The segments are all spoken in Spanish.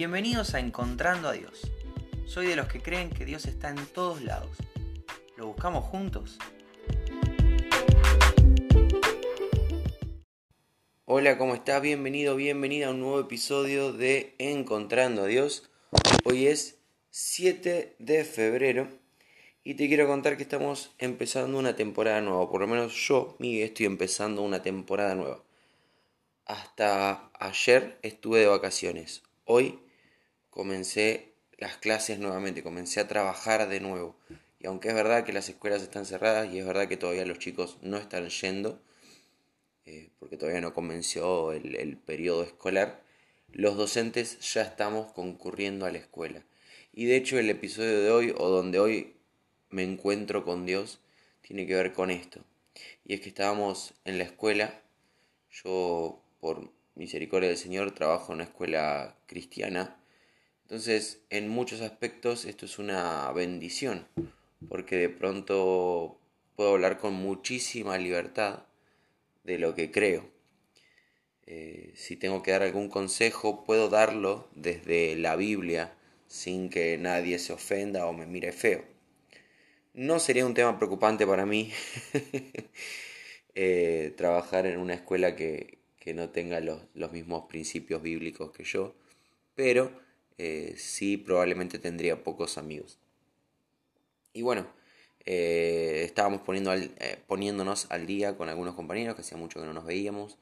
Bienvenidos a Encontrando a Dios. Soy de los que creen que Dios está en todos lados. ¿Lo buscamos juntos? Hola, ¿cómo estás? Bienvenido, bienvenida a un nuevo episodio de Encontrando a Dios. Hoy es 7 de febrero y te quiero contar que estamos empezando una temporada nueva. Por lo menos yo, Miguel, estoy empezando una temporada nueva. Hasta ayer estuve de vacaciones. Hoy comencé las clases nuevamente, comencé a trabajar de nuevo. Y aunque es verdad que las escuelas están cerradas y es verdad que todavía los chicos no están yendo, eh, porque todavía no comenzó el, el periodo escolar, los docentes ya estamos concurriendo a la escuela. Y de hecho el episodio de hoy, o donde hoy me encuentro con Dios, tiene que ver con esto. Y es que estábamos en la escuela, yo por misericordia del Señor, trabajo en una escuela cristiana. Entonces, en muchos aspectos esto es una bendición, porque de pronto puedo hablar con muchísima libertad de lo que creo. Eh, si tengo que dar algún consejo, puedo darlo desde la Biblia sin que nadie se ofenda o me mire feo. No sería un tema preocupante para mí eh, trabajar en una escuela que, que no tenga los, los, mismos principios bíblicos que yo, pero eh, sí probablemente tendría pocos amigos. Y bueno, eh, estábamos poniendo eh, poniéndonos al día con algunos compañeros que hacía mucho que no nos veíamos.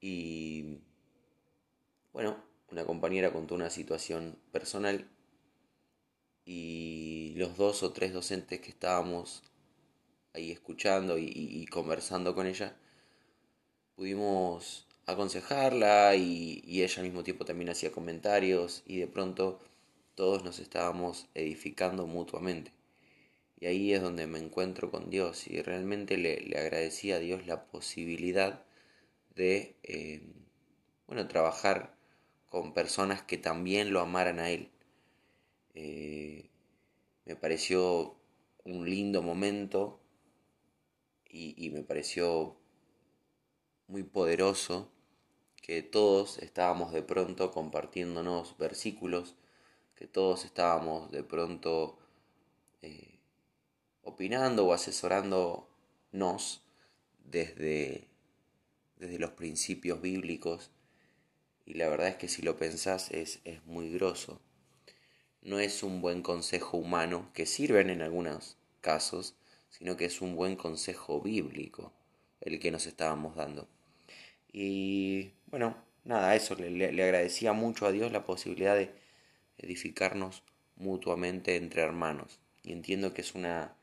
Y bueno, una compañera contó una situación personal y los dos o tres docentes que estábamos ahí escuchando y conversando con ella, pudimos aconsejarla y, ella al mismo tiempo también hacía comentarios y de pronto todos nos estábamos edificando mutuamente. Y ahí es donde me encuentro con Dios y realmente le, le agradecí a Dios la posibilidad de eh, bueno, trabajar con personas que también lo amaran a Él. Eh, me pareció un lindo momento y me pareció muy poderoso que todos estábamos de pronto compartiéndonos versículos, que todos estábamos de pronto eh, opinando o asesorándonos desde, desde los principios bíblicos y la verdad es que si lo pensás es, es muy grosso. No es un buen consejo humano, que sirven en algunos casos, sino que es un buen consejo bíblico el que nos estábamos dando. Y bueno, nada, eso, le, le, agradecía mucho a Dios la posibilidad de edificarnos mutuamente entre hermanos. Y entiendo que es una,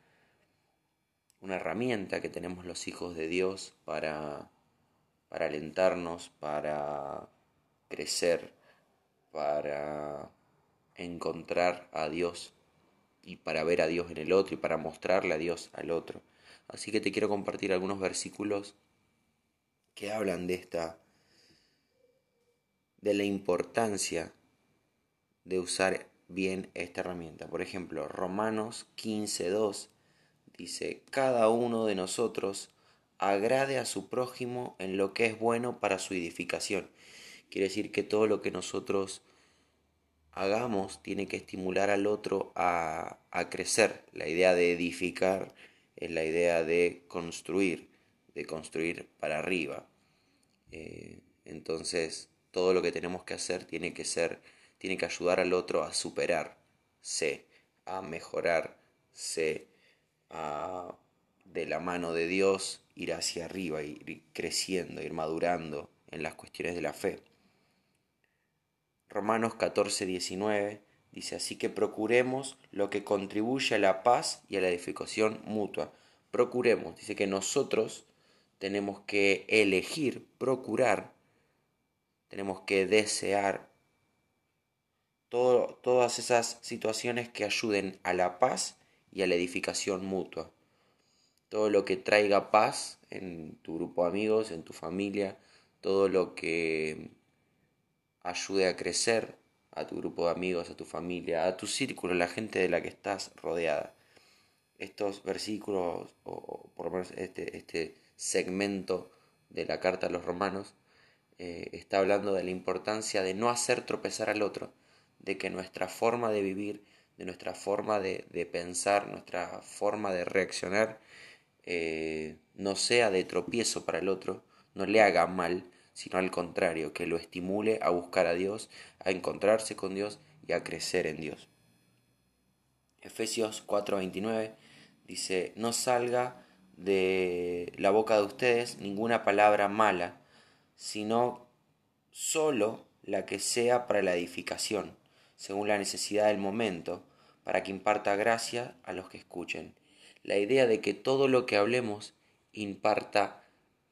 una herramienta que tenemos los hijos de Dios para, para alentarnos, para crecer, para encontrar a Dios y para ver a Dios en el otro y para mostrarle a Dios al otro. Así que te quiero compartir algunos versículos que hablan de esta de la importancia de usar bien esta herramienta. Por ejemplo, Romanos 15:2 dice, "Cada uno de nosotros agrade a su prójimo en lo que es bueno para su edificación." Quiere decir que todo lo que nosotros hagamos tiene que estimular al otro a, a crecer. La idea de edificar es la idea de construir de construir para arriba. Eh, entonces, todo lo que tenemos que hacer tiene que ser, tiene que ayudar al otro a superarse, a mejorarse, a de la mano de Dios ir hacia arriba, ir creciendo, ir madurando en las cuestiones de la fe. Romanos 14, 19 dice así que procuremos lo que contribuye a la paz y a la edificación mutua. Procuremos, dice que nosotros tenemos que elegir, procurar, tenemos que desear todas esas situaciones que ayuden a la paz y a la edificación mutua. Todo lo que traiga paz en tu grupo de amigos, en tu familia, todo lo que ayude a crecer a tu grupo de amigos, a tu familia, a tu círculo, la gente de la que estás rodeada. Estos versículos, o por lo menos este, este segmento de la carta a los romanos eh, está hablando de la importancia de no hacer tropezar al otro, de que nuestra forma de vivir, de nuestra forma de, pensar, nuestra forma de reaccionar, eh, no sea de tropiezo para el otro, no le haga mal, sino al contrario, que lo estimule a buscar a Dios, a encontrarse con Dios y a crecer en Dios. Efesios 4:29 dice, no salga de la boca de ustedes ninguna palabra mala, sino solo la que sea para la edificación, según la necesidad del momento, para que imparta gracia a los que escuchen. La idea de que todo lo que hablemos imparta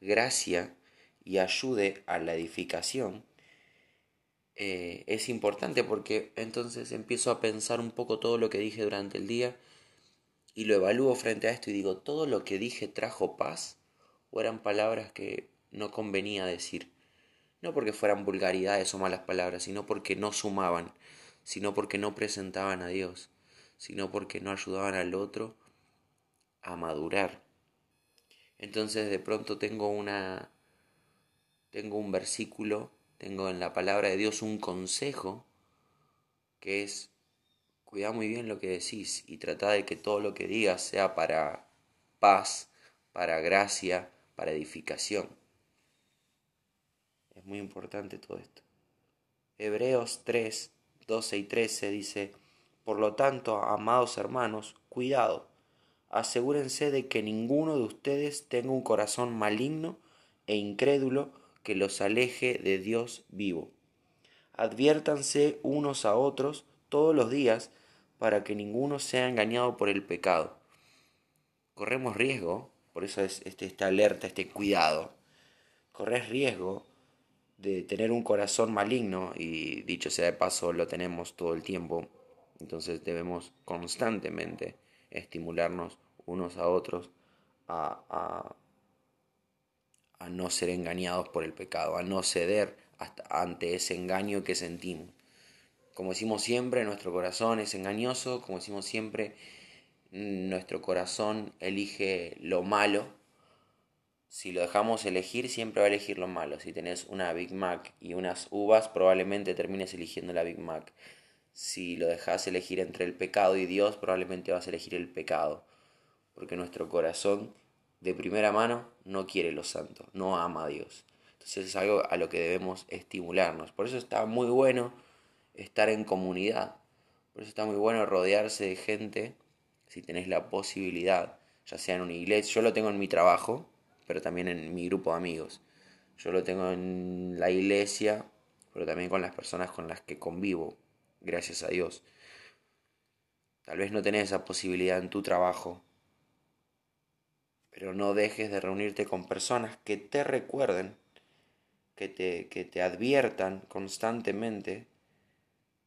gracia y ayude a la edificación eh, es importante porque entonces empiezo a pensar un poco todo lo que dije durante el día y lo evalúo frente a esto y digo, ¿todo lo que dije trajo paz o eran palabras que no convenía decir? No porque fueran vulgaridades o malas palabras, sino porque no sumaban, sino porque no presentaban a Dios, sino porque no ayudaban al otro a madurar. Entonces de pronto tengo una tengo un versículo, tengo en la palabra de Dios un consejo que es cuida muy bien lo que decís y trata de que todo lo que digas sea para paz, para gracia, para edificación. Es muy importante todo esto. Hebreos 3, 12 y 13 dice, por lo tanto, amados hermanos, cuidado, asegúrense de que ninguno de ustedes tenga un corazón maligno e incrédulo que los aleje de Dios vivo. Adviértanse unos a otros todos los días para que ninguno sea engañado por el pecado. Corremos riesgo, por eso es este, esta alerta, este cuidado. Corres riesgo de tener un corazón maligno y dicho sea de paso lo tenemos todo el tiempo. Entonces debemos constantemente estimularnos unos a otros a, a, no ser engañados por el pecado, a no ceder hasta ante ese engaño que sentimos. Como decimos siempre, nuestro corazón es engañoso, como decimos siempre, nuestro corazón elige lo malo. Si lo dejamos elegir, siempre va a elegir lo malo. Si tenés una Big Mac y unas uvas, probablemente termines eligiendo la Big Mac. Si lo dejas elegir entre el pecado y Dios, probablemente vas a elegir el pecado. Porque nuestro corazón de primera mano no quiere lo santo, no ama a Dios. Entonces es algo a lo que debemos estimularnos. Por eso está muy bueno estar en comunidad. Por eso está muy bueno rodearse de gente si tenés la posibilidad, ya sea en una iglesia. Yo lo tengo en mi trabajo, pero también en mi grupo de amigos. Yo lo tengo en la iglesia, pero también con las personas con las que convivo, gracias a Dios. Tal vez no tenés esa posibilidad en tu trabajo, pero no dejes de reunirte con personas que te recuerden, que te, que te adviertan constantemente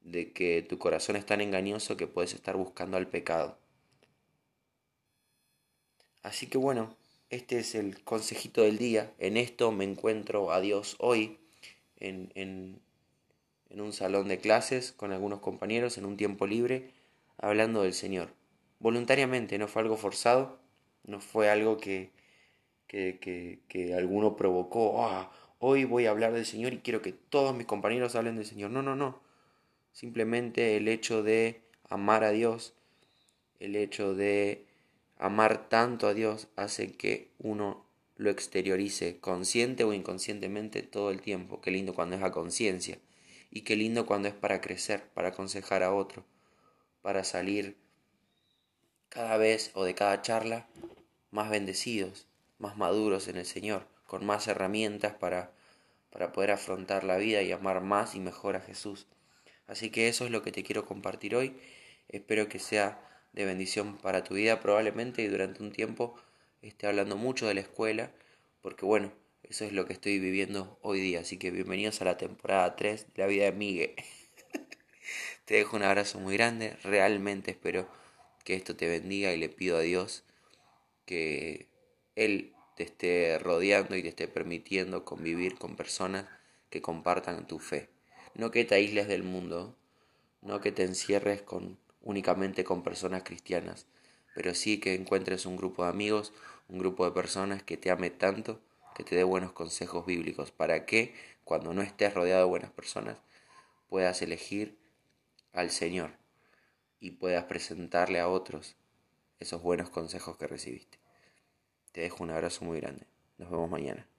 de que tu corazón es tan engañoso que puedes estar buscando al pecado. Así que bueno, este es el consejito del día. En esto me encuentro a Dios hoy en, en, un salón de clases con algunos compañeros en un tiempo libre hablando del Señor. Voluntariamente, no fue algo forzado, no fue algo que, que, que, que alguno provocó. Ah, hoy voy a hablar del Señor y quiero que todos mis compañeros hablen del Señor. No, no, no Simplemente el hecho de amar a Dios, el hecho de amar tanto a Dios hace que uno lo exteriorice consciente o inconscientemente todo el tiempo. Qué lindo cuando es a conciencia y qué lindo cuando es para crecer, para aconsejar a otro, para salir cada vez o de cada charla más bendecidos, más maduros en el Señor, con más herramientas para, para poder afrontar la vida y amar más y mejor a Jesús. Así que eso es lo que te quiero compartir hoy. Espero que sea de bendición para tu vida probablemente y durante un tiempo esté hablando mucho de la escuela, porque bueno, eso es lo que estoy viviendo hoy día. Así que bienvenidos a la temporada 3 de la vida de Miguel. te dejo un abrazo muy grande, realmente espero que esto te bendiga y le pido a Dios que Él te esté rodeando y te esté permitiendo convivir con personas que compartan tu fe no que te aísles del mundo, no que te encierres con únicamente con personas cristianas, pero sí que encuentres un grupo de amigos, un grupo de personas que te ame tanto, que te dé buenos consejos bíblicos. ¿Para qué? cuando no estés rodeado de buenas personas, puedas elegir al Señor y puedas presentarle a otros esos buenos consejos que recibiste. Te dejo un abrazo muy grande. Nos vemos mañana.